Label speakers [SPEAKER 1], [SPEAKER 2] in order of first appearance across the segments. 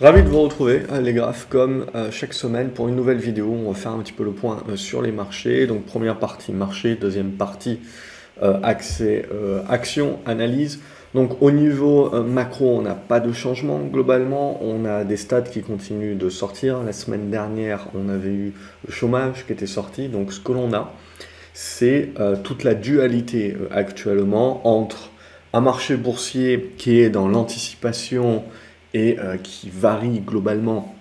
[SPEAKER 1] Ravi de vous retrouver, euh, les graphes, comme euh, chaque semaine pour une nouvelle vidéo. On va faire un petit peu le point euh, sur les marchés. Donc, première partie marché, deuxième partie accès, action, analyse. Donc, au niveau macro, on n'a pas de changement globalement. On a des stats qui continuent de sortir. La semaine dernière, on avait eu le chômage qui était sorti. Donc, ce que l'on a, c'est toute la dualité actuellement entre un marché boursier qui est dans l'anticipation et euh, qui varie globalement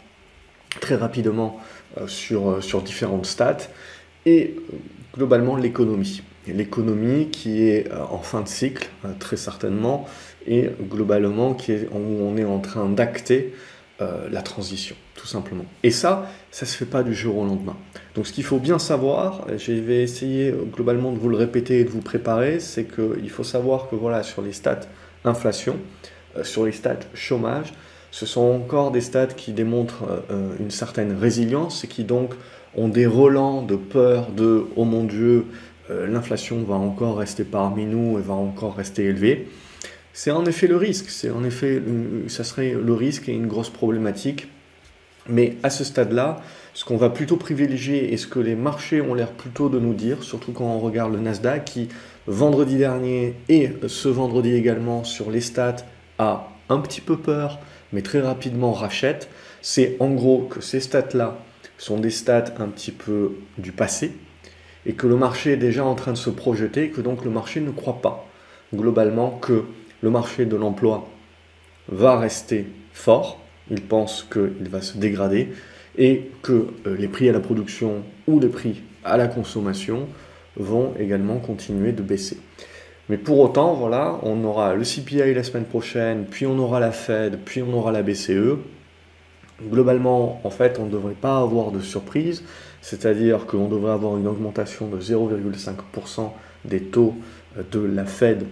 [SPEAKER 1] très rapidement euh, sur, euh, sur différentes stats, et globalement l'économie. L'économie qui est en fin de cycle, très certainement, et globalement qui est, où on est en train d'acter la transition, tout simplement. Et ça, ça ne se fait pas du jour au lendemain. Donc ce qu'il faut bien savoir, je vais essayer globalement de vous le répéter et de vous préparer, c'est qu'il faut savoir que voilà, sur les stats inflation, sur les stats chômage, ce sont encore des stats qui démontrent euh, euh, une certaine résilience et qui donc ont des relents de peur de oh mon Dieu, euh, l'inflation va encore rester parmi nous et va encore rester élevée. C'est en effet le risque, c'est en effet, ça serait le risque et une grosse problématique. Mais à ce stade-là, ce qu'on va plutôt privilégier et ce que les marchés ont l'air plutôt de nous dire, surtout quand on regarde le Nasdaq qui, vendredi dernier et ce vendredi également sur les stats, a un petit peu peur mais très rapidement rachète, c'est en gros que ces stats-là sont des stats un petit peu du passé et que le marché est déjà en train de se projeter et que donc le marché ne croit pas globalement que le marché de l'emploi va rester fort, il pense qu'il va se dégrader et que euh, les prix à la production ou les prix à la consommation vont également continuer de baisser. Mais pour autant, voilà, on aura le CPI la semaine prochaine, puis on aura la Fed, puis on aura la BCE. Globalement, en fait, on ne devrait pas avoir de surprise, c'est-à-dire qu'on devrait avoir une augmentation de 0,5% des taux de la Fed.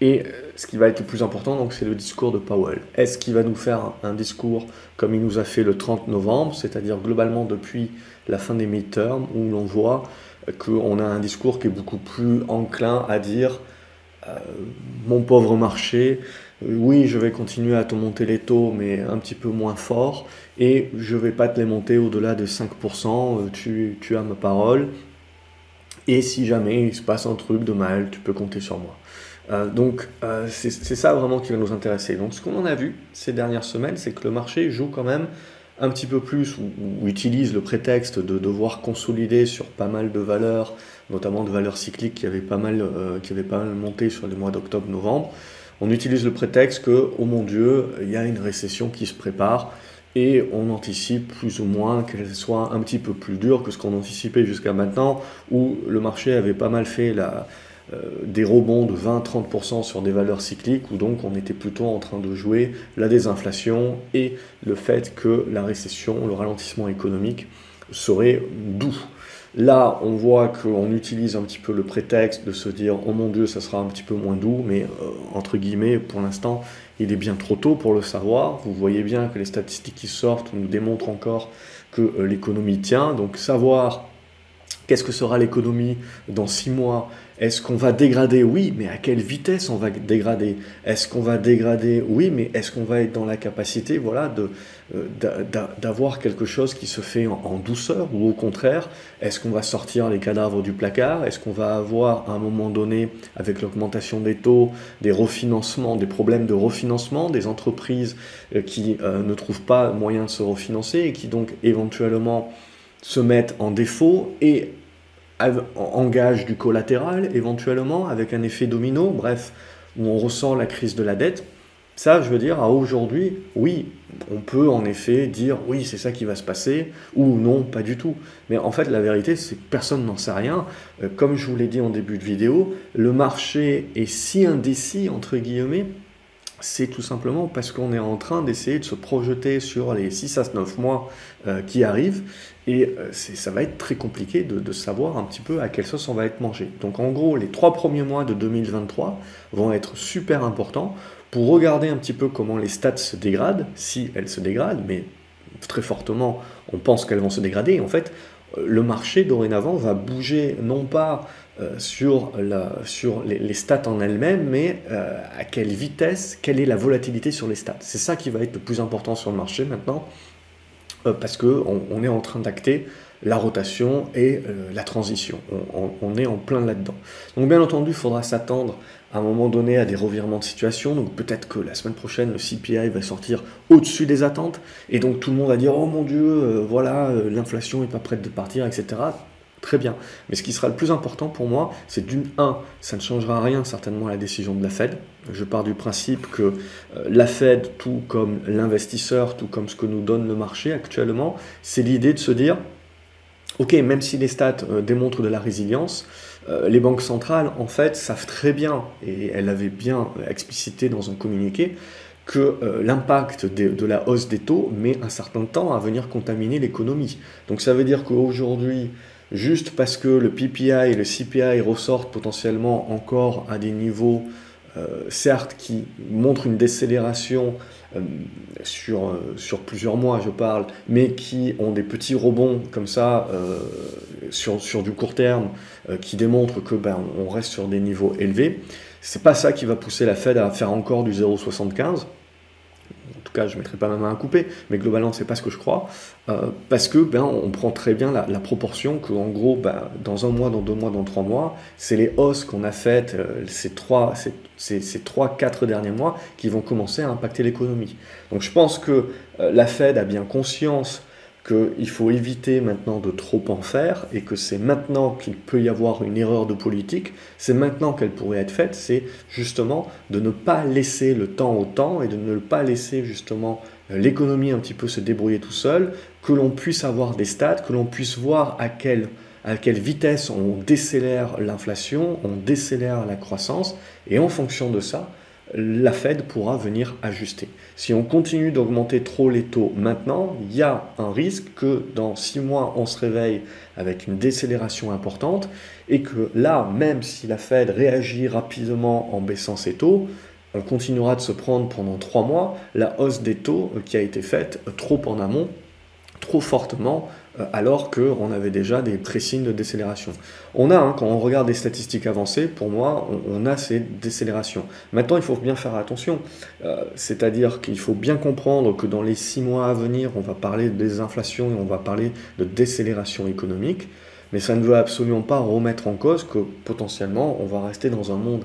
[SPEAKER 1] Et ce qui va être le plus important, donc, c'est le discours de Powell. Est-ce qu'il va nous faire un discours comme il nous a fait le 30 novembre, c'est-à-dire globalement depuis la fin des midterms, où l'on voit qu'on a un discours qui est beaucoup plus enclin à dire euh, mon pauvre marché, euh, oui, je vais continuer à te monter les taux, mais un petit peu moins fort, et je ne vais pas te les monter au-delà de 5%, euh, tu, tu, as ma parole, et si jamais il se passe un truc de mal, tu peux compter sur moi. Donc c'est ça vraiment qui va nous intéresser. Donc ce qu'on en a vu ces dernières semaines, c'est que le marché joue quand même un petit peu plus ou, utilise le prétexte de devoir consolider sur pas mal de valeurs, notamment de valeurs cycliques qui avaient pas mal, euh, qui avaient pas mal monté sur les mois d'octobre-novembre, on utilise le prétexte que, oh mon Dieu, il y a une récession qui se prépare et on anticipe plus ou moins qu'elle soit un petit peu plus dure que ce qu'on anticipait jusqu'à maintenant, où le marché avait pas mal fait la, euh, des rebonds de 20-30% sur des valeurs cycliques, où donc on était plutôt en train de jouer la désinflation et le fait que la récession, le ralentissement économique serait doux. Là, on voit qu'on utilise un petit peu le prétexte de se dire oh mon Dieu, ça sera un petit peu moins doux, mais euh, entre guillemets, pour l'instant, il est bien trop tôt pour le savoir. Vous voyez bien que les statistiques qui sortent nous démontrent encore que euh, l'économie tient. Donc, savoir Qu'est-ce que sera l'économie dans six mois? Est-ce qu'on va dégrader? Oui, mais à quelle vitesse on va dégrader? Est-ce qu'on va dégrader? Oui, mais est-ce qu'on va être dans la capacité voilà, euh, d'avoir quelque chose qui se fait en, douceur? Ou au contraire Est-ce qu'on va sortir les cadavres du placard? Est-ce qu'on va avoir à un moment donné, avec l'augmentation des taux, des refinancements, des problèmes de refinancement, des entreprises euh, qui euh, ne trouvent pas moyen de se refinancer et qui donc éventuellement se mettent en défaut et engage du collatéral éventuellement avec un effet domino, bref, où on ressent la crise de la dette. Ça, je veux dire, à aujourd'hui, oui, on peut en effet dire oui, c'est ça qui va se passer, ou non, pas du tout. Mais en fait, la vérité, c'est que personne n'en sait rien. Euh, comme je vous l'ai dit en début de vidéo, le marché est si indécis, entre guillemets, c'est tout simplement parce qu'on est en train d'essayer de se projeter sur les 6 à 9 mois euh, qui arrivent et euh, ça va être très compliqué de, savoir un petit peu à quelle sauce on va être mangé. Donc en gros, les trois premiers mois de 2023 vont être super importants pour regarder un petit peu comment les stats se dégradent, si elles se dégradent, mais très fortement, on pense qu'elles vont se dégrader. en fait, euh, le marché dorénavant va bouger non pas la, sur les, stats en elles-mêmes, mais à quelle vitesse, quelle est la volatilité sur les stats. C'est ça qui va être le plus important sur le marché maintenant, parce qu'on on est en train d'acter la rotation et la transition. On, est en plein là-dedans. Donc bien entendu, il faudra s'attendre à un moment donné à des revirements de situation. Donc peut-être que la semaine prochaine, le CPI va sortir au-dessus des attentes. Et donc tout le monde va dire, oh mon Dieu, euh, voilà, euh, l'inflation n'est pas prête de partir, etc. Très bien. Mais ce qui sera le plus important pour moi, c'est d'une 1, ça ne changera rien certainement à la décision de la Fed. Je pars du principe que euh, la Fed, tout comme l'investisseur, tout comme ce que nous donne le marché actuellement, c'est l'idée de se dire, ok, même si les stats démontrent de la résilience, euh, les banques centrales, en fait, savent très bien, et elles l'avaient bien explicité dans un communiqué, que euh, l'impact de, la hausse des taux met un certain temps à venir contaminer l'économie. Donc ça veut dire qu'aujourd'hui, juste parce que le PPI et le CPI ressortent potentiellement encore à des niveaux, euh, certes, qui montrent une décélération euh, sur, euh, sur plusieurs mois, je parle, mais qui ont des petits rebonds comme ça sur, sur du court terme qui démontrent que ben, on reste sur des niveaux élevés. C'est pas ça qui va pousser la Fed à faire encore du 0,75 en tout cas je ne mettrai pas ma main à couper, mais globalement c'est pas ce que je crois, euh, parce que ben, on prend très bien la, proportion que en gros ben, dans un mois, dans deux mois, dans trois mois, c'est les hausses qu'on a faites euh, ces trois, ces, ces, trois, quatre derniers mois qui vont commencer à impacter l'économie. Donc je pense que euh, la Fed a bien conscience qu'il faut éviter maintenant de trop en faire et que c'est maintenant qu'il peut y avoir une erreur de politique, c'est maintenant qu'elle pourrait être faite, c'est justement de ne pas laisser le temps au temps et de ne pas laisser justement euh, l'économie un petit peu se débrouiller tout seul, que l'on puisse avoir des stats, que l'on puisse voir à quelle, à quelle vitesse on décélère l'inflation, on décélère la croissance, et en fonction de ça, la Fed pourra venir ajuster. Si on continue d'augmenter trop les taux maintenant, il y a un risque que dans six mois, on se réveille avec une décélération importante et que là, même si la Fed réagit rapidement en baissant ses taux, on continuera de se prendre pendant trois mois la hausse des taux qui a été faite trop en amont, trop fortement alors qu'on avait déjà des présignes de décélération. On a, hein, quand on regarde des statistiques avancées, pour moi, on, a ces décélérations. Maintenant, il faut bien faire attention, euh, c'est-à-dire qu'il faut bien comprendre que dans les six mois à venir, on va parler des inflations et on va parler de décélération économique, mais ça ne veut absolument pas remettre en cause que potentiellement, on va rester dans un monde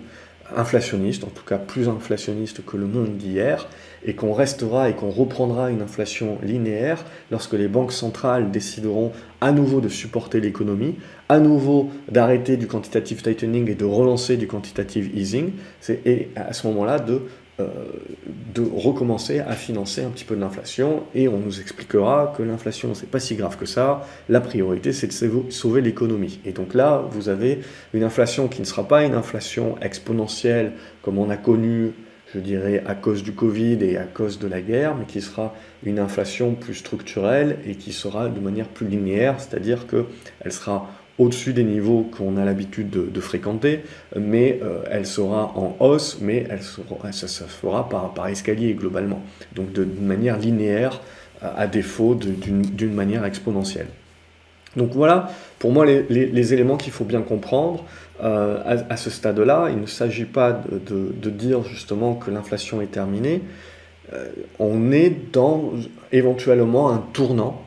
[SPEAKER 1] inflationniste, en tout cas plus inflationniste que le monde d'hier, et qu'on restera et qu'on reprendra une inflation linéaire lorsque les banques centrales décideront à nouveau de supporter l'économie, à nouveau d'arrêter du quantitative tightening et de relancer du quantitative easing, et à ce moment-là de euh, de recommencer à financer un petit peu de l'inflation et on nous expliquera que l'inflation c'est pas si grave que ça, la priorité c'est de sauver l'économie. Et donc là, vous avez une inflation qui ne sera pas une inflation exponentielle comme on a connu, je dirais, à cause du Covid et à cause de la guerre, mais qui sera une inflation plus structurelle et qui sera de manière plus linéaire, c'est-à-dire qu'elle sera au-dessus des niveaux qu'on a l'habitude de, fréquenter, mais euh, elle sera en hausse, mais elle sera, ça, se fera par, par, escalier globalement, donc de, manière linéaire, à défaut d'une manière exponentielle. Donc voilà, pour moi, les, éléments qu'il faut bien comprendre euh, à, ce stade-là. Il ne s'agit pas de, dire justement que l'inflation est terminée. Euh, on est dans éventuellement un tournant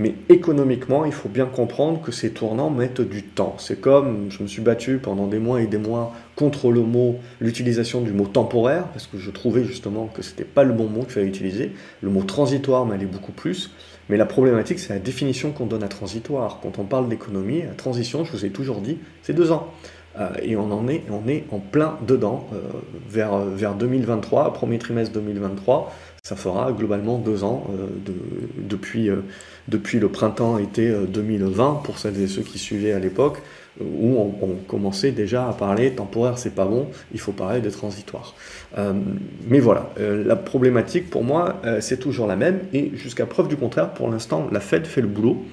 [SPEAKER 1] mais économiquement, il faut bien comprendre que ces tournants mettent du temps. C'est comme, je me suis battu pendant des mois et des mois contre le mot, l'utilisation du mot temporaire, parce que je trouvais justement que ce n'était pas le bon mot qu'il fallait utiliser. Le mot transitoire m'allait beaucoup plus. Mais la problématique, c'est la définition qu'on donne à transitoire. Quand on parle d'économie, la transition, je vous ai toujours dit, c'est deux ans. Euh, et on en est, on est en plein dedans, euh, vers, vers 2023, premier trimestre 2023 ça fera globalement deux ans euh, depuis, depuis le printemps-été 2020, euh, pour celles et ceux qui suivaient à l'époque, où on, commençait déjà à parler temporaire, c'est pas bon, il faut parler de transitoire. mais voilà, la problématique pour moi, c'est toujours la même, et jusqu'à preuve du contraire, pour l'instant, la Fed fait le boulot.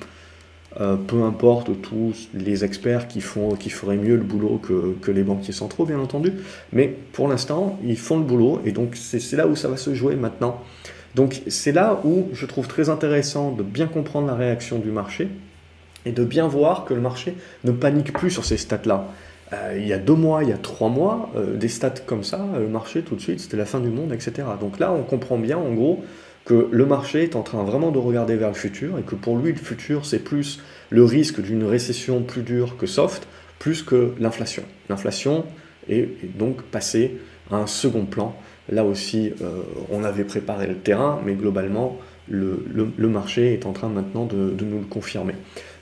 [SPEAKER 1] Euh, peu importe tous les experts qui, font, qui feraient mieux le boulot que, que les banquiers centraux, bien entendu, mais pour l'instant, ils font le boulot, et donc c'est là où ça va se jouer maintenant. Donc c'est là où je trouve très intéressant de bien comprendre la réaction du marché, et de bien voir que le marché ne panique plus sur ces stats-là. Euh, il y a deux mois, il y a trois mois, euh, des stats comme ça, le marché tout de suite, c'était la fin du monde, etc. Donc là, on comprend bien, en gros, que le marché est en train vraiment de regarder vers le futur et que pour lui, le futur, c'est plus le risque d'une récession plus dure que soft, plus que l'inflation. L'inflation est, donc passée à un second plan. Là aussi, on avait préparé le terrain, mais globalement, le, marché est en train maintenant de, nous le confirmer.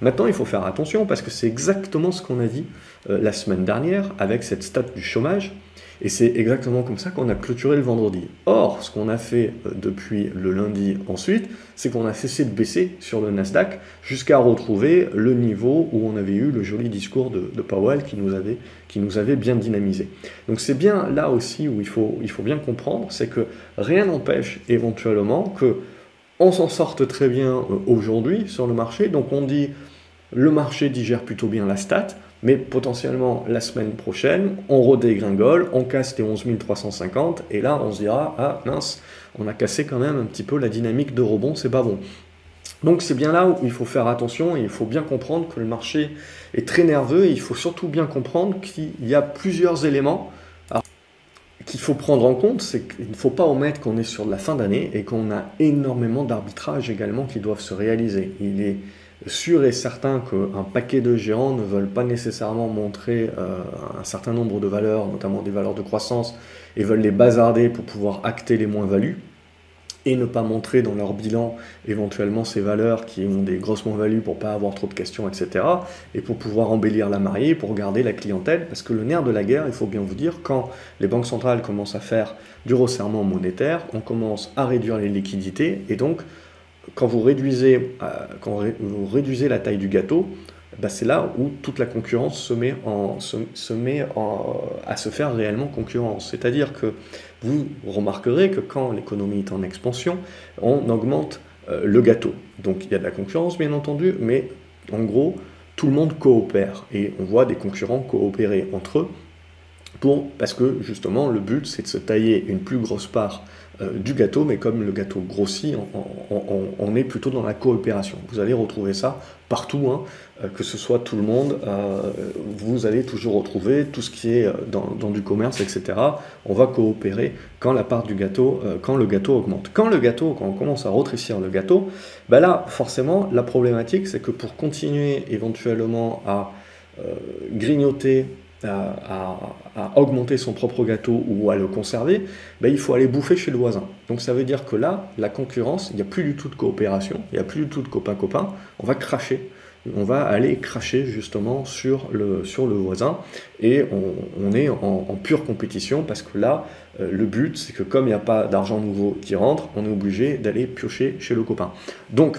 [SPEAKER 1] Maintenant, il faut faire attention parce que c'est exactement ce qu'on a dit euh, la semaine dernière avec cette stat du chômage. Et c'est exactement comme ça qu'on a clôturé le vendredi. Or, ce qu'on a fait euh, depuis le lundi ensuite, c'est qu'on a cessé de baisser sur le Nasdaq jusqu'à retrouver le niveau où on avait eu le joli discours de, Powell qui nous, avait, qui nous avait bien dynamisé. Donc c'est bien là aussi où il faut, il faut bien comprendre, c'est que rien n'empêche éventuellement que on s'en sorte très bien euh, aujourd'hui sur le marché. Donc on dit le marché digère plutôt bien la stat, mais potentiellement la semaine prochaine, on redégringole, on casse les 11 350, et là on se dira, ah mince, on a cassé quand même un petit peu la dynamique de rebond, c'est pas bon. Donc c'est bien là où il faut faire attention et il faut bien comprendre que le marché est très nerveux et il faut surtout bien comprendre qu'il y a plusieurs éléments qu'il faut prendre en compte, c'est qu'il ne faut pas omettre qu'on est sur la fin d'année et qu'on a énormément d'arbitrages également qui doivent se réaliser. Il est sûr et certain qu'un paquet de gérants ne veulent pas nécessairement montrer euh, un certain nombre de valeurs, notamment des valeurs de croissance, et veulent les bazarder pour pouvoir acter les moins-values et ne pas montrer dans leur bilan éventuellement ces valeurs qui ont des grosses moins-values pour pas avoir trop de questions, etc. Et pour pouvoir embellir la mariée, pour garder la clientèle, parce que le nerf de la guerre, il faut bien vous dire, quand les banques centrales commencent à faire du resserrement monétaire, on commence à réduire les liquidités, et donc quand vous réduisez, euh, quand vous réduisez la taille du gâteau, bah, c'est là où toute la concurrence se met, en, se, met à se faire réellement concurrence. C'est-à-dire que vous remarquerez que quand l'économie est en expansion, on augmente euh, le gâteau. Donc il y a de la concurrence, bien entendu, mais en gros, tout le monde coopère et on voit des concurrents coopérer entre eux pour, parce que justement, le but, c'est de se tailler une plus grosse part du gâteau, mais comme le gâteau grossit, on, est plutôt dans la coopération. Vous allez retrouver ça partout, hein, euh, que ce soit tout le monde, euh, vous allez toujours retrouver tout ce qui est dans, du commerce, etc. On va coopérer quand la part du gâteau, quand le gâteau augmente. Quand le gâteau, quand on commence à retrécir le gâteau, ben là, forcément, la problématique, c'est que pour continuer éventuellement à grignoter à, augmenter son propre gâteau ou à le conserver, ben, il faut aller bouffer chez le voisin. Donc ça veut dire que là, la concurrence, il n'y a plus du tout de coopération, il n'y a plus du tout de copain-copain, on va cracher. On va aller cracher justement sur le, sur le voisin et on, est en, pure compétition parce que là, euh, le but, c'est que comme il n'y a pas d'argent nouveau qui rentre, on est obligé d'aller piocher chez le copain. Donc,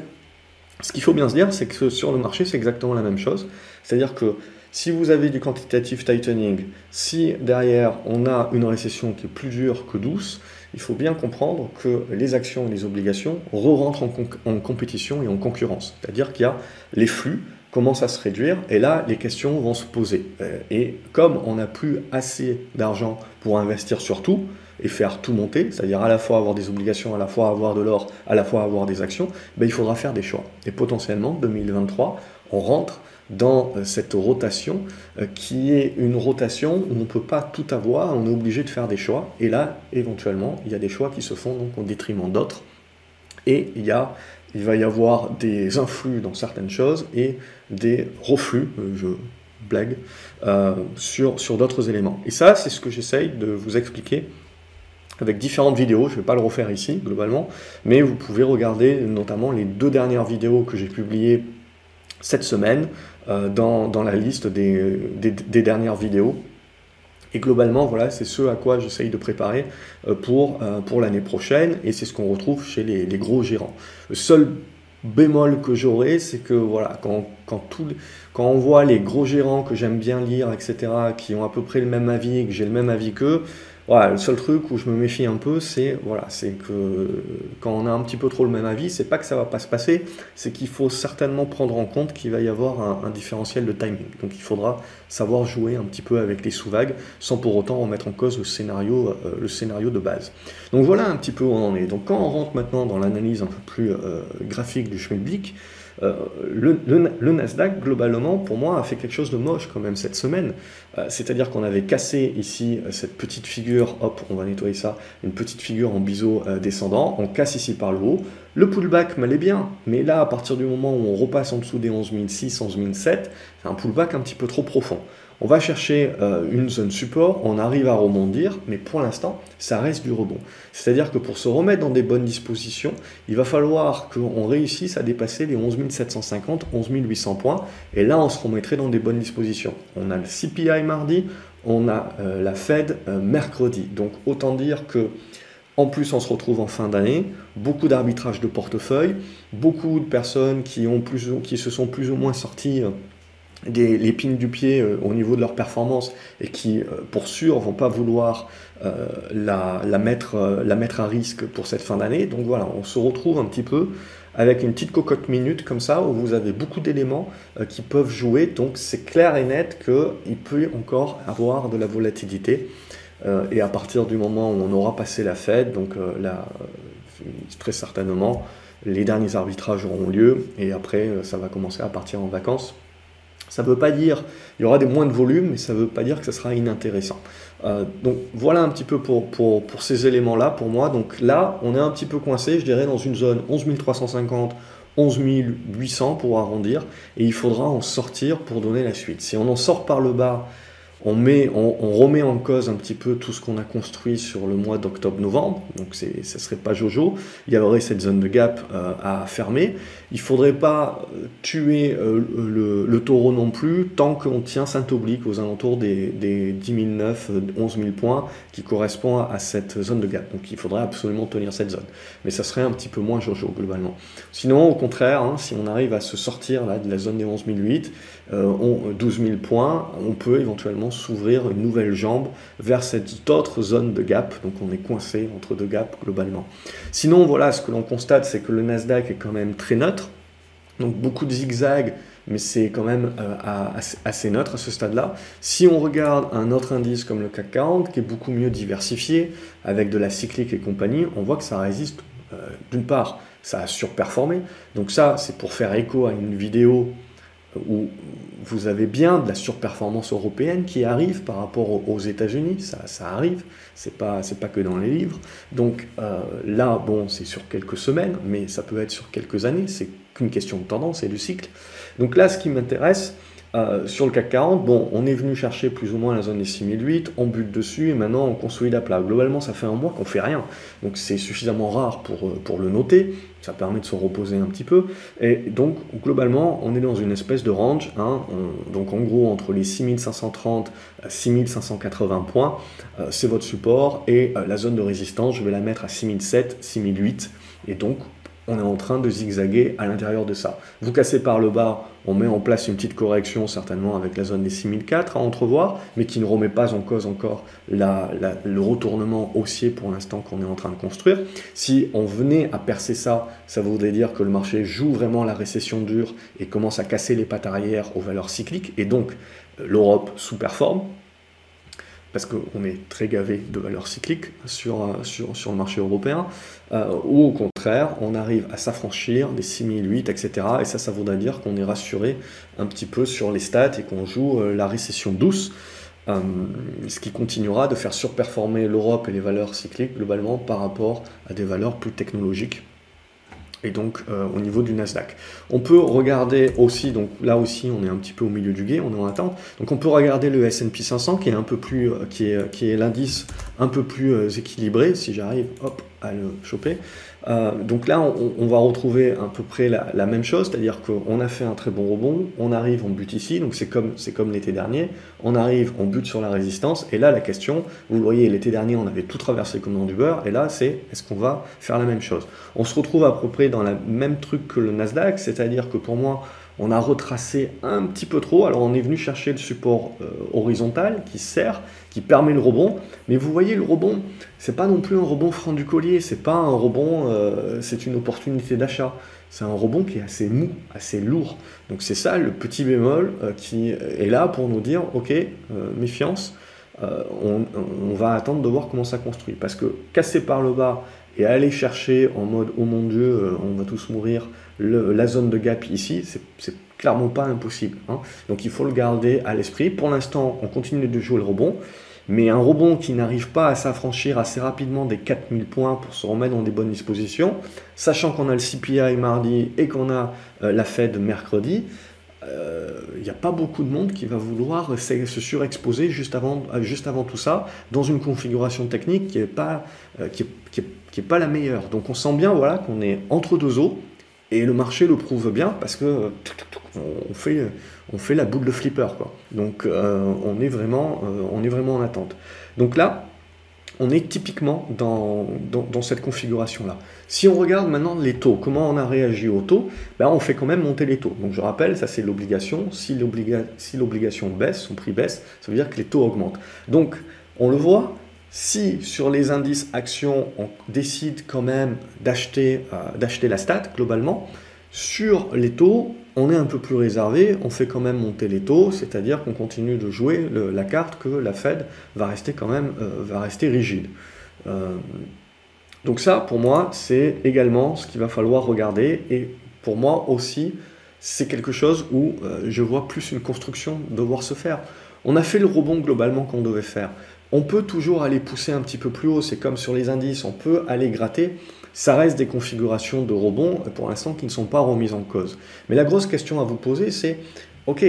[SPEAKER 1] ce qu'il faut bien se dire, c'est que sur le marché, c'est exactement la même chose. C'est-à-dire que si vous avez du quantitative tightening, si derrière on a une récession qui est plus dure que douce, il faut bien comprendre que les actions et les obligations re-rentrent en, compétition et en concurrence. C'est-à-dire qu'il y a les flux commencent à se réduire et là les questions vont se poser. Euh, et comme on n'a plus assez d'argent pour investir sur tout et faire tout monter, c'est-à-dire à la fois avoir des obligations, à la fois avoir de l'or, à la fois avoir des actions, ben il faudra faire des choix. Et potentiellement, 2023, on rentre dans euh, cette rotation euh, qui est une rotation où on ne peut pas tout avoir, on est obligé de faire des choix. Et là, éventuellement, il y a des choix qui se font donc au détriment d'autres. Et il, y a, il va y avoir des influx dans certaines choses et des reflux, euh, je blague, sur, sur d'autres éléments. Et ça, c'est ce que j'essaye de vous expliquer avec différentes vidéos, je ne vais pas le refaire ici globalement, mais vous pouvez regarder notamment les deux dernières vidéos que j'ai publiées cette semaine euh, dans, dans, la liste des, des, dernières vidéos. Et globalement, voilà, c'est ce à quoi j'essaye de préparer euh, pour, euh, pour l'année prochaine, et c'est ce qu'on retrouve chez les, les, gros gérants. Le seul bémol que j'aurai, c'est que voilà, quand, quand, tout, quand on voit les gros gérants que j'aime bien lire, etc., qui ont à peu près le même avis que j'ai le même avis qu'eux, voilà, le seul truc où je me méfie un peu, c'est voilà, c'est que quand on a un petit peu trop le même avis, c'est pas que ça va pas se passer, c'est qu'il faut certainement prendre en compte qu'il va y avoir un, différentiel de timing. Donc il faudra savoir jouer un petit peu avec les sous-vagues sans pour autant remettre en cause le scénario, euh, le scénario de base. Donc voilà un petit peu où on en est. Donc quand on rentre maintenant dans l'analyse un peu plus euh, graphique du Schmidblick, le, Nasdaq, globalement, pour moi, a fait quelque chose de moche quand même cette semaine. C'est-à-dire qu'on avait cassé ici cette petite figure, hop, on va nettoyer ça, une petite figure en biseau descendant, on casse ici par le haut. Le pullback m'allait bien, mais là, à partir du moment où on repasse en dessous des 11006, 11007, c'est un pullback un petit peu trop profond. On va chercher euh, une zone support, on arrive à rebondir, mais pour l'instant, ça reste du rebond. C'est-à-dire que pour se remettre dans des bonnes dispositions, il va falloir qu'on réussisse à dépasser les 11 750, 11 800 points, et là, on se remettrait dans des bonnes dispositions. On a le CPI mardi, on a euh, la Fed euh, mercredi. Donc autant dire que en plus, on se retrouve en fin d'année, beaucoup d'arbitrage de portefeuille, beaucoup de personnes qui, se sont plus ou moins sorties des, l'épine du pied euh, au niveau de leur performance et qui, euh, pour sûr, vont pas vouloir euh, la, la, mettre, la mettre à risque pour cette fin d'année. Donc voilà, on se retrouve un petit peu avec une petite cocotte minute comme ça, où vous avez beaucoup d'éléments qui peuvent jouer. Donc c'est clair et net qu'il peut encore avoir de la volatilité. et à partir du moment où on aura passé la fête, donc là, très certainement, les derniers arbitrages auront lieu, et après, ça va commencer à partir en vacances. Ça ne veut pas dire il y aura des moins de volume, mais ça ne veut pas dire que ça sera inintéressant. Euh, donc voilà un petit peu pour, pour, pour ces éléments-là pour moi. Donc là, on est un petit peu coincé, je dirais, dans une zone 11 350, 11 800 pour arrondir, et il faudra en sortir pour donner la suite. Si on en sort par le bas on, met, on, remet en cause un petit peu tout ce qu'on a construit sur le mois d'octobre-novembre, donc ce ne serait pas Jojo, il y aurait cette zone de gap euh, à fermer. Il ne faudrait pas euh, tuer euh, le, taureau non plus tant qu'on tient Saint-Oblique aux alentours des, des 10 009, 11 000 points qui correspond à cette zone de gap. Donc il faudrait absolument tenir cette zone. Mais ça serait un petit peu moins Jojo globalement. Sinon, au contraire, hein, si on arrive à se sortir de la zone des 11 008, 12 000 points, on peut éventuellement s'ouvrir une nouvelle jambe vers cette autre zone de gap. Donc on est coincé entre deux gaps globalement. Sinon, voilà, ce que l'on constate, c'est que le Nasdaq est quand même très neutre. Donc beaucoup de zigzags, mais c'est quand même euh, assez, neutre à ce stade-là. Si on regarde un autre indice comme le CAC 40, qui est beaucoup mieux diversifié, avec de la cyclique et compagnie, on voit que ça résiste. Euh, d'une part, ça a surperformé. Donc ça, c'est pour faire écho à une vidéo où vous avez bien de la surperformance européenne qui arrive par rapport aux États-Unis, ça, ça, arrive, c'est pas c'est pas que dans les livres. Donc euh, là, bon, c'est sur quelques semaines, mais ça peut être sur quelques années. C'est qu'une question de tendance et de cycle. Donc là, ce qui m'intéresse, euh, sur le CAC 40, bon, on est venu chercher plus ou moins la zone des 6008, on bute dessus et maintenant on consolide à plat. Globalement, ça fait un mois qu'on fait rien. Donc c'est suffisamment rare pour, euh, pour le noter. Ça permet de se reposer un petit peu. Et donc, globalement, on est dans une espèce de range. Hein, donc, en gros, entre les 6530 et 6580 points, euh, c'est votre support. Et la zone de résistance, je vais la mettre à 6007, 6008. Et donc, on est en train de zigzaguer à l'intérieur de ça. Vous cassez par le bas, on met en place une petite correction certainement avec la zone des 6004 à entrevoir, mais qui ne remet pas en cause encore le retournement haussier pour l'instant qu'on est en train de construire. Si on venait à percer ça, ça voudrait dire que le marché joue vraiment la récession dure et commence à casser les pattes arrière aux valeurs cycliques, et donc l'Europe sous-performe, parce qu'on est très gavé de valeurs cycliques sur, euh, le marché européen, euh, ou au contraire, on arrive à s'affranchir des 6008, etc. Et ça, ça voudrait dire qu'on est rassuré un petit peu sur les stats et qu'on joue euh, la récession douce, ce qui continuera de faire surperformer l'Europe et les valeurs cycliques globalement par rapport à des valeurs plus technologiques et donc euh, au niveau du Nasdaq. On peut regarder aussi, donc là aussi on est un petit peu au milieu du guet, on est en attente, donc on peut regarder le S&P 500 qui est un peu plus, euh, qui est, qui est l'indice un peu plus euh, équilibré, si j'arrive hop, à le choper. Euh, donc là, on, va retrouver à peu près la, même chose, c'est-à-dire qu'on a fait un très bon rebond, on arrive, on bute ici, donc c'est comme, comme l'été dernier, on arrive, on bute sur la résistance, et là la question, vous le voyez, l'été dernier on avait tout traversé comme dans du beurre, et là c'est est-ce qu'on va faire la même chose? On se retrouve à peu près dans le même truc que le Nasdaq, c'est-à-dire que pour moi, on a retracé un petit peu trop. Alors on est venu chercher le support euh, horizontal qui sert, qui permet le rebond. Mais vous voyez le rebond, c'est pas non plus un rebond franc du collier, c'est pas un rebond, euh, c'est une opportunité d'achat. C'est un rebond qui est assez mou, assez lourd. Donc c'est ça le petit bémol euh, qui est là pour nous dire, ok, méfiance, on, on, va attendre de voir comment ça construit. Parce que casser par le bas et aller chercher en mode oh mon dieu, on va tous mourir, la zone de gap ici, c'est clairement pas impossible. Hein. Donc il faut le garder à l'esprit. Pour l'instant, on continue de jouer le rebond. Mais un rebond qui n'arrive pas à s'affranchir assez rapidement des 4000 points pour se remettre dans des bonnes dispositions, sachant qu'on a le CPI mardi et qu'on a euh, la Fed mercredi, il euh, n'y a pas beaucoup de monde qui va vouloir se surexposer juste avant, euh, juste avant tout ça dans une configuration technique qui n'est pas, qui est, pas la meilleure. Donc on sent bien voilà, qu'on est entre deux eaux et le marché le prouve bien parce que on fait, la boucle de flipper. Donc euh, on, est vraiment, euh, on est vraiment en attente. Donc là, on est typiquement dans, dans, cette configuration-là. Si on regarde maintenant les taux, comment on a réagi aux taux, ben on fait quand même monter les taux. Donc je rappelle, ça c'est l'obligation. Si l'obligation baisse, son prix baisse, ça veut dire que les taux augmentent. Donc on le voit, si sur les indices actions, on décide quand même d'acheter euh, la stat globalement, sur les taux, on est un peu plus réservé, on fait quand même monter les taux, c'est-à-dire qu'on continue de jouer la carte que la Fed va rester quand même euh, va rester rigide. Euh, donc ça, pour moi, c'est également ce qu'il va falloir regarder, et pour moi aussi, c'est quelque chose où je vois plus une construction devoir se faire. On a fait le rebond globalement qu'on devait faire. On peut toujours aller pousser un petit peu plus haut, c'est comme sur les indices, on peut aller gratter. Ça reste des configurations de rebond pour l'instant qui ne sont pas remises en cause. Mais la grosse question à vous poser, c'est, ok,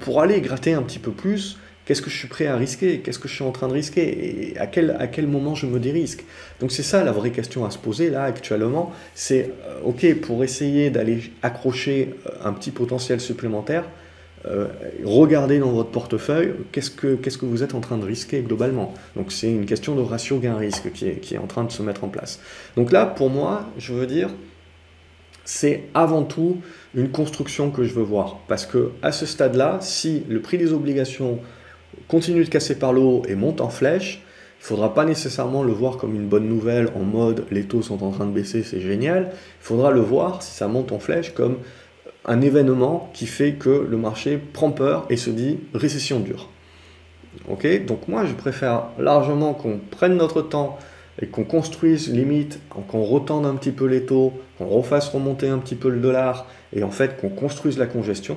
[SPEAKER 1] pour, aller gratter un petit peu plus, qu'est-ce que je suis prêt à risquer? Qu'est-ce que je suis en train de risquer? Et à quel, à quel moment je me dérisque? Donc c'est ça la vraie question à se poser là actuellement. C'est, euh, ok, pour essayer d'aller accrocher euh, un petit potentiel supplémentaire, euh, regardez dans votre portefeuille qu'est-ce que, vous êtes en train de risquer globalement. Donc c'est une question de ratio gain-risque qui est, qui est en train de se mettre en place. Donc là, pour moi, je veux dire, c'est avant tout une construction que je veux voir. Parce que à ce stade-là, si le prix des obligations continue de casser par le haut et monte en flèche, il ne faudra pas nécessairement le voir comme une bonne nouvelle en mode les taux sont en train de baisser, c'est génial. Il faudra le voir, si ça monte en flèche, comme un événement qui fait que le marché prend peur et se dit récession dure. Ok Donc moi, je préfère largement qu'on prenne notre temps et qu'on construise limite, qu'on retende un petit peu les taux, qu'on refasse remonter un petit peu le dollar et en fait qu'on construise la congestion.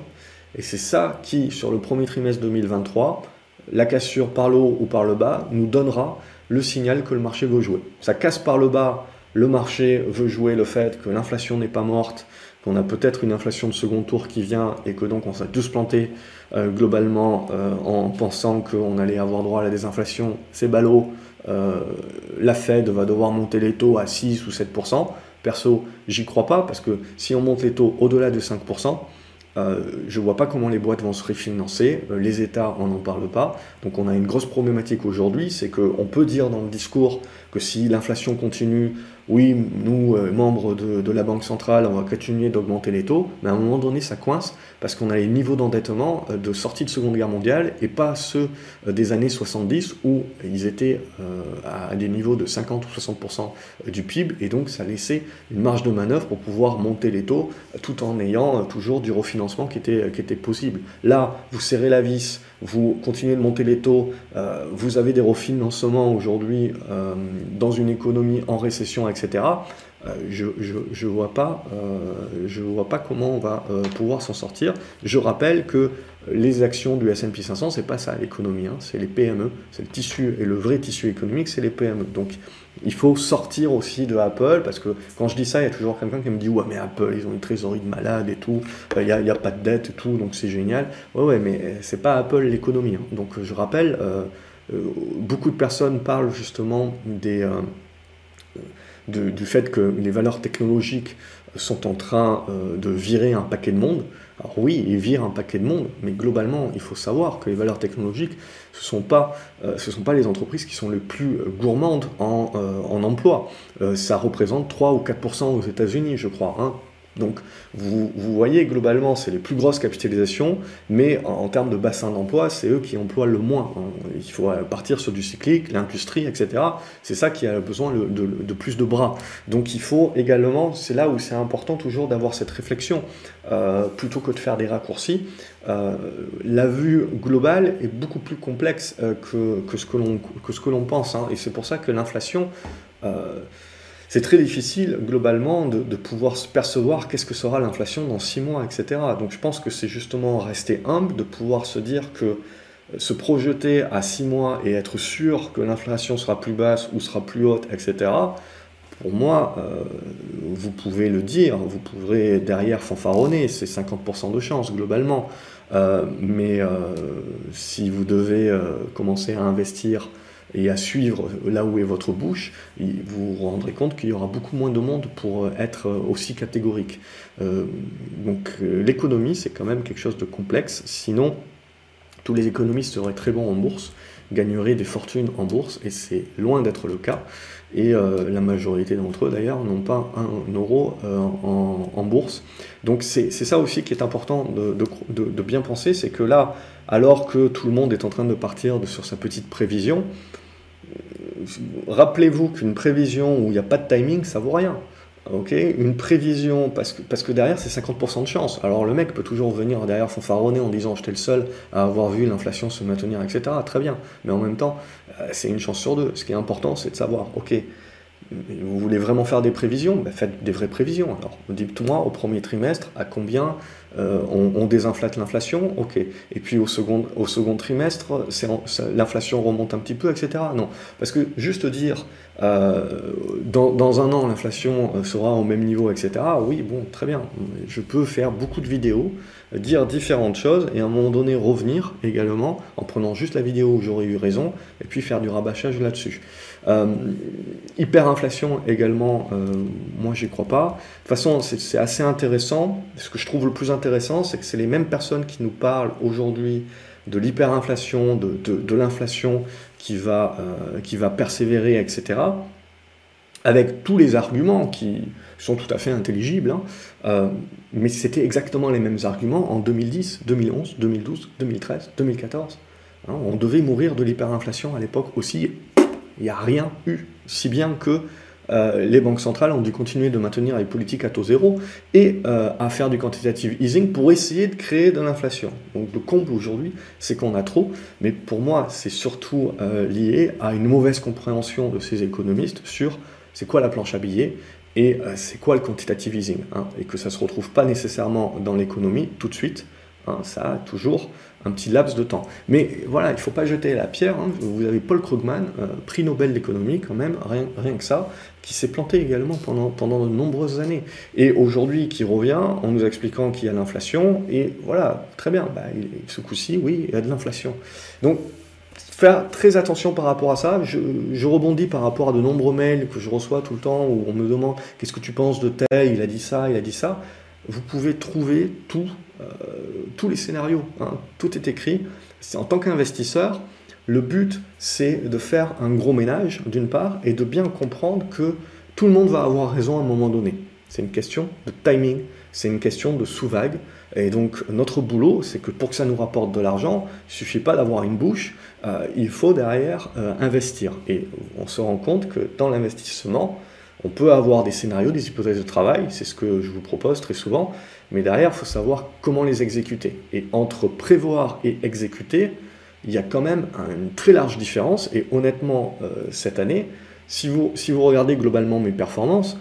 [SPEAKER 1] Et c'est ça qui, sur le premier trimestre 2023, la cassure par le haut ou par le bas, nous donnera le signal que le marché veut jouer. Ça casse par le bas, le marché veut jouer le fait que l'inflation n'est pas morte, qu'on a peut-être une inflation de second tour qui vient et que donc on s'est tous planté euh, globalement euh, en pensant qu'on allait avoir droit à la désinflation, c'est ballot, euh, la Fed va devoir monter les taux à 6 ou 7%. Perso, j'y crois pas parce que si on monte les taux au-delà de 5%, je ne vois pas comment les boîtes vont se refinancer, les États on n'en parle pas. Donc on a une grosse problématique aujourd'hui, c'est qu'on peut dire dans le discours que si l'inflation continue, oui, nous, euh, membres de, la Banque centrale, on va continuer d'augmenter les taux, mais à un moment donné, ça coince parce qu'on a les niveaux d'endettement euh, de sortie de Seconde Guerre mondiale et pas ceux euh, des années 70 où ils étaient à des niveaux de 50 ou 60% du PIB et donc ça laissait une marge de manœuvre pour pouvoir monter les taux tout en ayant toujours du refinancement qui était, qui était possible. Là, vous serrez la vis, vous continuez de monter les taux, vous avez des refinancements aujourd'hui dans une économie en récession, etc., euh, je ne vois, pas, euh, vois pas comment on va euh, pouvoir s'en sortir. Je rappelle que les actions du S&P 500, c'est pas ça l'économie, hein, c'est les PME, c'est le tissu, et le vrai tissu économique, c'est les PME. Donc il faut sortir aussi de Apple, parce que quand je dis ça, il y a toujours quelqu'un qui me dit « Ouais, mais Apple, ils ont une trésorerie de malade et tout, il n'y a, pas de dette et tout, donc c'est génial. » Ouais, ouais, mais c'est pas Apple l'économie. Hein. Donc je rappelle, beaucoup de personnes parlent justement des du fait que les valeurs technologiques sont en train euh, de virer un paquet de monde. Alors oui, ils virent un paquet de monde, mais globalement, il faut savoir que les valeurs technologiques, ce sont, pas, euh, sont pas les entreprises qui sont les plus gourmandes en, euh, en emploi. ça représente 3 ou 4% aux États-Unis, je crois. Hein. Donc vous, voyez globalement, c'est les plus grosses capitalisations, mais en, termes de bassin d'emploi, c'est eux qui emploient le moins. Il faut partir sur du cyclique, l'industrie, etc. C'est ça qui a besoin de, plus de bras. Donc il faut également, c'est là où c'est important toujours d'avoir cette réflexion, euh, plutôt que de faire des raccourcis. Euh, la vue globale est beaucoup plus complexe euh, que, que, ce que l'on pense, hein. et c'est pour ça que l'inflation c'est très difficile globalement de, pouvoir percevoir qu'est-ce que sera l'inflation dans six mois, etc. Donc je pense que c'est justement rester humble, de pouvoir se dire que se projeter à six mois et être sûr que l'inflation sera plus basse ou sera plus haute, etc., pour moi, euh, vous pouvez le dire, vous pourrez derrière fanfaronner, c'est 50% de chance globalement. Euh, mais euh, si vous devez commencer à investir et à suivre là où est votre bouche, vous vous rendrez compte qu'il y aura beaucoup moins de monde pour être aussi catégorique. donc l'économie, c'est quand même quelque chose de complexe, sinon tous les économistes seraient très bons en bourse, gagneraient des fortunes en bourse, et c'est loin d'être le cas. Et euh, la majorité d'entre eux, d'ailleurs, n'ont pas un euro euh, en, bourse. Donc c'est ça aussi qui est important de, bien penser, c'est que là, alors que tout le monde est en train de partir sur sa petite prévision, rappelez-vous qu'une prévision où il n'y a pas de timing, ça vaut rien ok? Une prévision, parce que, parce que derrière c'est 50% de chance. Alors le mec peut toujours venir derrière fanfaronner en disant j'étais le seul à avoir vu l'inflation se maintenir, etc. Très bien, mais en même temps, euh, c'est une chance sur deux. Ce qui est important, c'est de savoir, ok, vous voulez vraiment faire des prévisions? Ben, Faites des vraies prévisions. Alors, dites-moi au premier trimestre à combien euh, on, désinflate l'inflation, ok. Et puis au second, trimestre, l'inflation remonte un petit peu, etc. Non, parce que juste dire euh, dans, un an l'inflation euh, sera au même niveau, etc. Oui, bon, très bien. Je peux faire beaucoup de vidéos, dire différentes choses et à un moment donné revenir également en prenant juste la vidéo où j'aurais eu raison et puis faire du rabâchage là-dessus. Hyperinflation également, moi j'y crois pas. De toute façon, c'est assez intéressant. Ce que je trouve le plus intéressant c'est que c'est les mêmes personnes qui nous parlent aujourd'hui de l'hyperinflation, de, l'inflation qui, va, euh, persévérer, etc., avec tous les arguments qui sont tout à fait intelligibles, hein. euh, mais c'était exactement les mêmes arguments en 2010, 2011, 2012, 2013, 2014. on devait mourir de l'hyperinflation à l'époque aussi. Il n'y a rien eu, si bien que euh, les banques centrales ont dû continuer de maintenir les politiques à taux zéro et euh, à faire du quantitative easing pour essayer de créer de l'inflation. Donc le comble aujourd'hui, c'est qu'on a trop, mais pour moi, c'est surtout euh, lié à une mauvaise compréhension de ces économistes sur c'est quoi la planche à billets et c'est quoi le quantitative easing, hein, et que ça ne se retrouve pas nécessairement dans l'économie tout de suite, Hein, ça a toujours un petit laps de temps. Mais voilà, il faut pas jeter la pierre. Hein. Vous avez Paul Krugman, euh, prix Nobel d'économie quand même, rien, que ça, qui s'est planté également pendant, pendant de nombreuses années. Et aujourd'hui, qui revient en nous expliquant qu'il y a l'inflation. Et voilà, très bien, bah, ce coup-ci, oui, il y a de l'inflation. Donc, faire très attention par rapport à ça. Je, je, rebondis par rapport à de nombreux mails que je reçois tout le temps où on me demande qu'est-ce que tu penses de tel, il a dit ça, il a dit ça. Vous pouvez trouver euh, tous les scénarios, hein. tout est écrit. En tant qu'investisseur, le but, c'est de faire un gros ménage, d'une part, et de bien comprendre que tout le monde va avoir raison à un moment donné. C'est une question de timing, c'est une question de sous-vague. Et donc, notre boulot, c'est que pour que ça nous rapporte de l'argent, il ne suffit pas d'avoir une bouche, euh, il faut derrière euh, investir. Et on se rend compte que dans l'investissement, on peut avoir des scénarios, des hypothèses de travail, c'est ce que je vous propose très souvent, mais derrière, il faut savoir comment les exécuter. Et entre prévoir et exécuter, il y a quand même une très large différence. Et honnêtement, euh, cette année, si vous, si vous regardez globalement mes performances,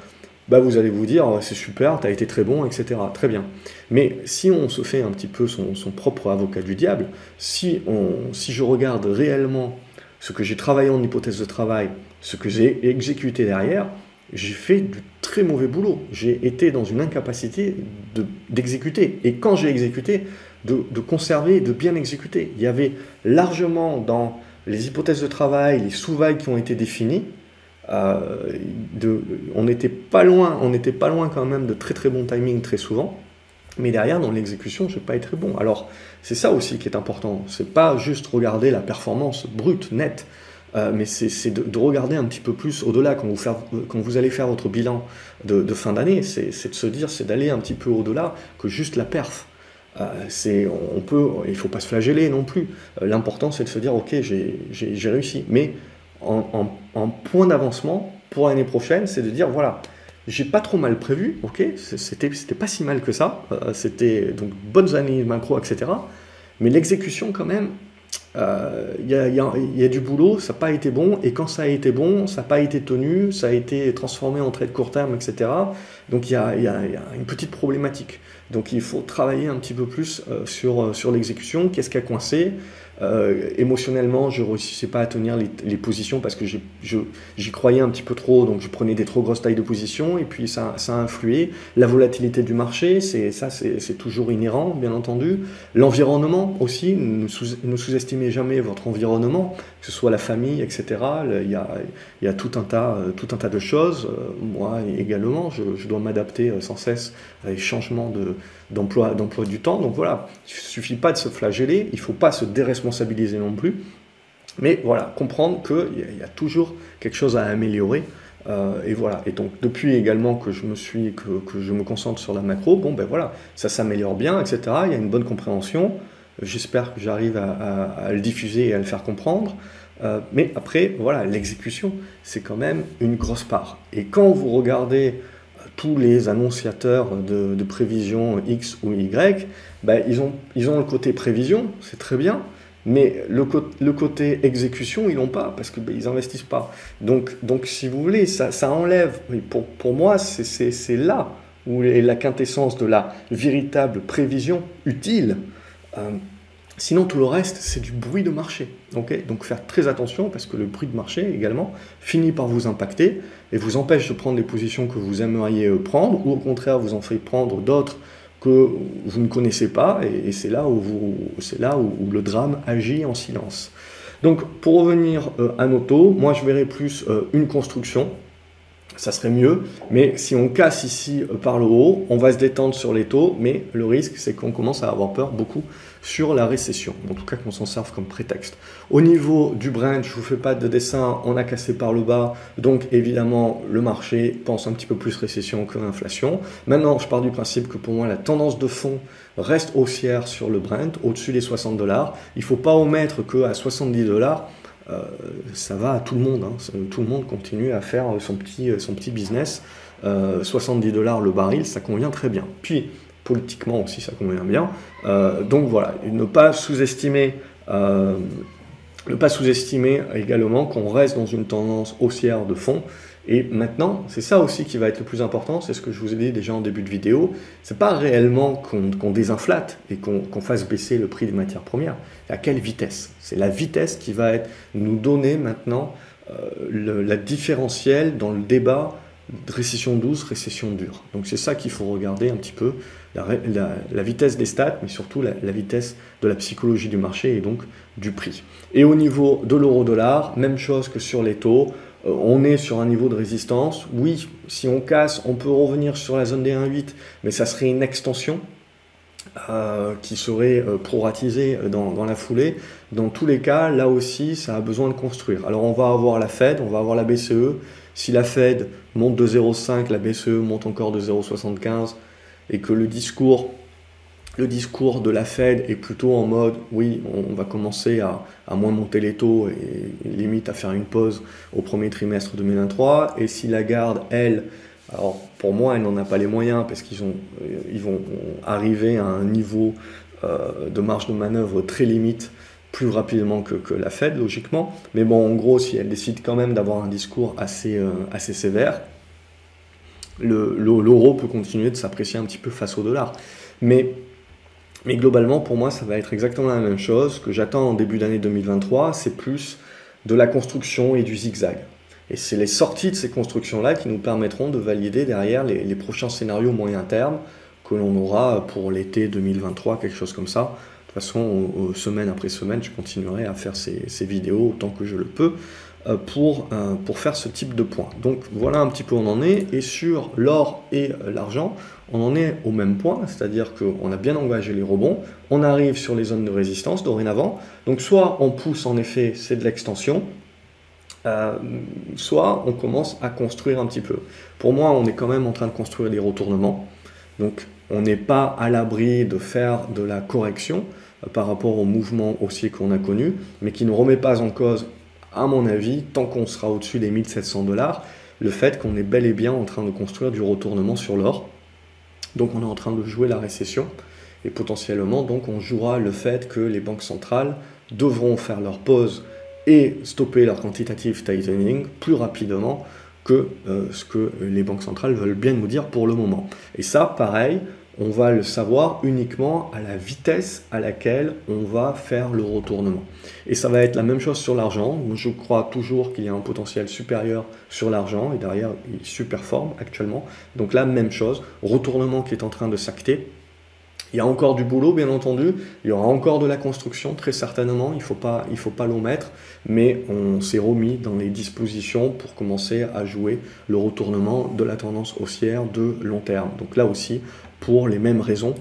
[SPEAKER 1] bah vous allez vous dire c'est super, tu as été très bon, etc. Très bien. Mais si on se fait un petit peu son, propre avocat du diable, si, on, si je regarde réellement ce que j'ai travaillé en hypothèse de travail, ce que j'ai exécuté derrière, j'ai fait du très mauvais boulot. J'ai été dans une incapacité d'exécuter. et quand j'ai exécuté, de, de, conserver, de bien exécuter. Il y avait largement dans les hypothèses de travail, les sous-vagues qui ont été définies, euh, de, on n'était pas loin, on n'était pas loin quand même de très très bon timing très souvent. Mais derrière, dans l'exécution, je n'ai pas été très bon. Alors, c'est ça aussi qui est important. C'est pas juste regarder la performance brute, nette. Euh, mais c'est de, regarder un petit peu plus au-delà quand, vous allez faire votre bilan de, fin d'année, c'est de se dire, c'est d'aller un petit peu au-delà que juste la perf. Euh, il faut pas se flageller non plus. Euh, l'important, c'est de se dire, ok, j'ai réussi. Mais en, point d'avancement pour l'année prochaine, c'est de dire, voilà, j'ai pas trop mal prévu, ok, c'était pas si mal que ça. C'était donc bonnes années macro, etc. Mais l'exécution, quand même, il y, a, du boulot, ça n'a pas été bon, et quand ça a été bon, ça n'a pas été tenu, ça a été transformé en trade court terme, etc. Donc il y, a, une petite problématique. Donc il faut travailler un petit peu plus sur, sur l'exécution, qu'est-ce qui a coincé, euh, émotionnellement, je ne réussissais pas à tenir les, positions parce que j'y croyais un petit peu trop, donc je prenais des trop grosses tailles de position, et puis ça, ça a influé. La volatilité du marché, ça, c'est toujours inhérent, bien entendu. L'environnement aussi, ne sous-estimez jamais votre environnement, que ce soit la famille, etc. Il y a, y a tout, un tas, tout un tas de choses. Euh, moi également, je, je dois m'adapter euh, sans cesse à les changements d'emploi d'emploi du temps. Donc voilà, il ne suffit pas de se flageller, il ne faut pas se déresponsabiliser non plus. Mais voilà, comprendre qu'il y, a toujours quelque chose à améliorer. Euh, et voilà. Et donc depuis également que je me suis, que, que, je me concentre sur la macro, bon ben voilà, ça s'améliore bien, etc. Il y a une bonne compréhension. J'espère que j'arrive à, le diffuser et à le faire comprendre. Euh, mais après, voilà, l'exécution, c'est quand même une grosse part. Et quand vous regardez tous les annonciateurs de, prévision X ou Y, ben, ils, ont, ils ont le côté prévision, c'est très bien, mais le, côté exécution, ils n'ont pas, parce qu'ils ben, n'investissent pas. Donc, donc, si vous voulez, ça, ça enlève, pour, pour moi, c'est là où est la quintessence de la véritable prévision utile. Euh, Sinon, tout le reste, c'est du bruit de marché. Donc faire très attention parce que le bruit de marché également finit par vous impacter et vous empêche de prendre les positions que vous aimeriez euh, prendre ou au contraire vous en fait prendre d'autres que vous ne connaissez pas et, c'est là, où, là où, le drame agit en silence. Donc pour revenir euh, à nos taux, moi je verrais plus euh, une construction ça serait mieux. Mais si on casse ici par le haut, on va se détendre sur les taux, mais le risque, c'est qu'on commence à avoir peur beaucoup sur la récession. En tout cas, qu'on s'en serve comme prétexte. Au niveau du Brent, je ne vous fais pas de dessin, on a cassé par le bas, donc évidemment, le marché pense un petit peu plus récession que l'inflation. Maintenant, je pars du principe que pour moi, la tendance de fond reste haussière sur le Brent, au-dessus des 60 dollars. Il ne faut pas omettre qu'à 70 dollars, euh, ça va à tout le monde. Hein. Tout le monde continue à faire son petit, son petit business. 70 euh, dollars le baril, ça convient très bien. Puis, politiquement aussi, ça convient bien. Euh, donc voilà, ne pas sous-estimer ne pas sous-estimer également qu'on reste dans une tendance haussière de fond. Et maintenant, c'est ça aussi qui va être le plus important, c'est ce que je vous ai dit déjà en début de vidéo, c'est pas réellement qu'on désinflate et qu'on fasse baisser le prix des matières premières, à quelle vitesse? C'est la vitesse qui va être, nous donner maintenant euh, la différentielle dans le débat récession douce, récession dure. Donc c'est ça qu'il faut regarder un petit peu, la, vitesse des stats, mais surtout la, vitesse de la psychologie du marché et donc du prix. Et au niveau de l'euro-dollar, même chose que sur les taux, euh, on est sur un niveau de résistance. Oui, si on casse, on peut revenir sur la zone des 1,8, mais ça serait une extension euh, qui serait euh, proratisée dans, la foulée. Dans tous les cas, là aussi, ça a besoin de construire. Alors on va avoir la Fed, on va avoir la BCE. Si la Fed monte de 0,5, la BCE monte encore de 0,75, et que le discours de la Fed est plutôt en mode oui, on va commencer à, moins monter les taux et, limite à faire une pause au premier trimestre 2023. Et si la garde, elle, alors pour moi, elle n'en a pas les moyens parce qu'ils euh, ils vont arriver à un niveau euh, de marge de manœuvre très limite plus rapidement que, la Fed, logiquement. Mais bon, en gros, si elle décide quand même d'avoir un discours assez, euh, assez sévère, l'euro peut continuer de s'apprécier un petit peu face au dollar. Mais mais globalement, pour moi, ça va être exactement la même chose. Ce que j'attends en début d'année 2023, c'est plus de la construction et du zigzag. Et c'est les sorties de ces constructions-là qui nous permettront de valider derrière les, prochains scénarios moyen terme que l'on aura pour l'été 2023, quelque chose comme ça. De toute façon, semaine après semaine, je continuerai à faire ces, vidéos autant que je le peux. Euh, pour, euh, pour faire ce type de point. Donc voilà un petit peu où on en est. Et sur l'or et l'argent, on en est au même point, c'est-à-dire qu'on a bien engagé les rebonds, on arrive sur les zones de résistance dorénavant. Donc soit on pousse en effet, c'est de l'extension, euh, soit on commence à construire un petit peu. Pour moi, on est quand même en train de construire des retournements. Donc on n'est pas à l'abri de faire de la correction par rapport au mouvement haussier qu'on a connu, mais qui ne remet pas en cause à mon avis, tant qu'on sera au-dessus des 1700 dollars, le fait qu'on est bel et bien en train de construire du retournement sur l'or. Donc on est en train de jouer la récession et potentiellement donc on jouera le fait que les banques centrales devront faire leur pause et stopper leur quantitative tightening plus rapidement que euh, ce que les banques centrales veulent bien nous dire pour le moment. Et ça, pareil, on va le savoir uniquement à la vitesse à laquelle on va faire le retournement. Et ça va être la même chose sur l'argent. Je crois toujours qu'il y a un potentiel supérieur sur l'argent et derrière il superforme actuellement. Donc la même chose, retournement qui est en train de s'acter. Il y a encore du boulot, bien entendu. Il y aura encore de la construction, très certainement. Il ne faut pas, il faut l'omettre. Mais on s'est remis dans les dispositions pour commencer à jouer le retournement de la tendance haussière de long terme. Donc là aussi, pour les mêmes raisons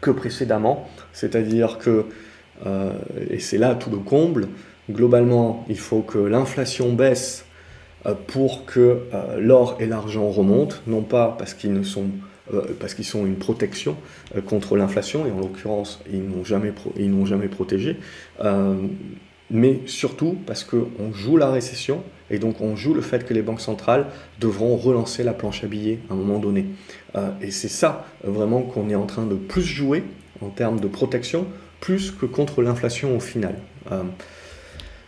[SPEAKER 1] que précédemment. C'est-à-dire que, euh, et c'est là tout le comble, globalement, il faut que l'inflation baisse euh, pour que euh, l'or et l'argent remontent, non pas parce qu'ils ne sont parce qu'ils sont une protection contre l'inflation, et en l'occurrence, ils n'ont jamais, ils n'ont jamais protégé, mais surtout parce qu'on joue la récession, et donc on joue le fait que les banques centrales devront relancer la planche à billets à un moment donné. Et c'est ça vraiment qu'on est en train de plus jouer en termes de protection, plus que contre l'inflation au final.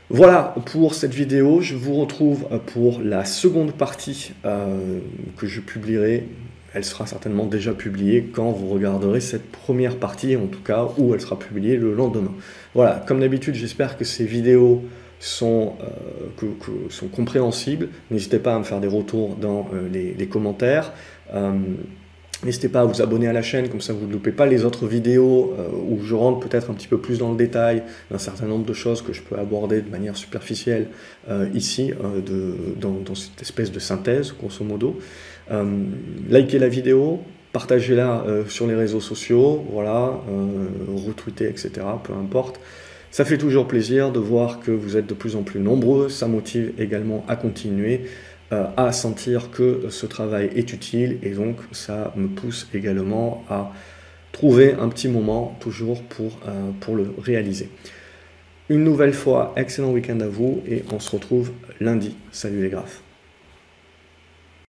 [SPEAKER 1] Voilà pour cette vidéo. Je vous retrouve pour la seconde partie euh, que je publierai. Elle sera certainement déjà publiée quand vous regarderez cette première partie, en tout cas, où elle sera publiée le lendemain. Voilà, comme d'habitude, j'espère que ces vidéos sont, euh, compréhensibles. N'hésitez pas à me faire des retours dans euh, les, commentaires. N'hésitez pas à vous abonner à la chaîne, comme ça vous ne loupez pas les autres vidéos euh, où je rentre peut-être un petit peu plus dans le détail d'un certain nombre de choses que je peux aborder de manière superficielle euh, ici, euh, dans, cette espèce de synthèse, grosso modo. likez la vidéo, partagez-la sur les réseaux sociaux, voilà, etc., peu importe. Ça fait toujours plaisir de voir que vous êtes de plus en plus nombreux, ça motive également à continuer. Euh, à sentir que ce travail est utile et donc ça me pousse également à trouver un petit moment toujours pour, euh, pour le réaliser. Une nouvelle fois, excellent week-end à vous et on se retrouve lundi. Salut les graphes.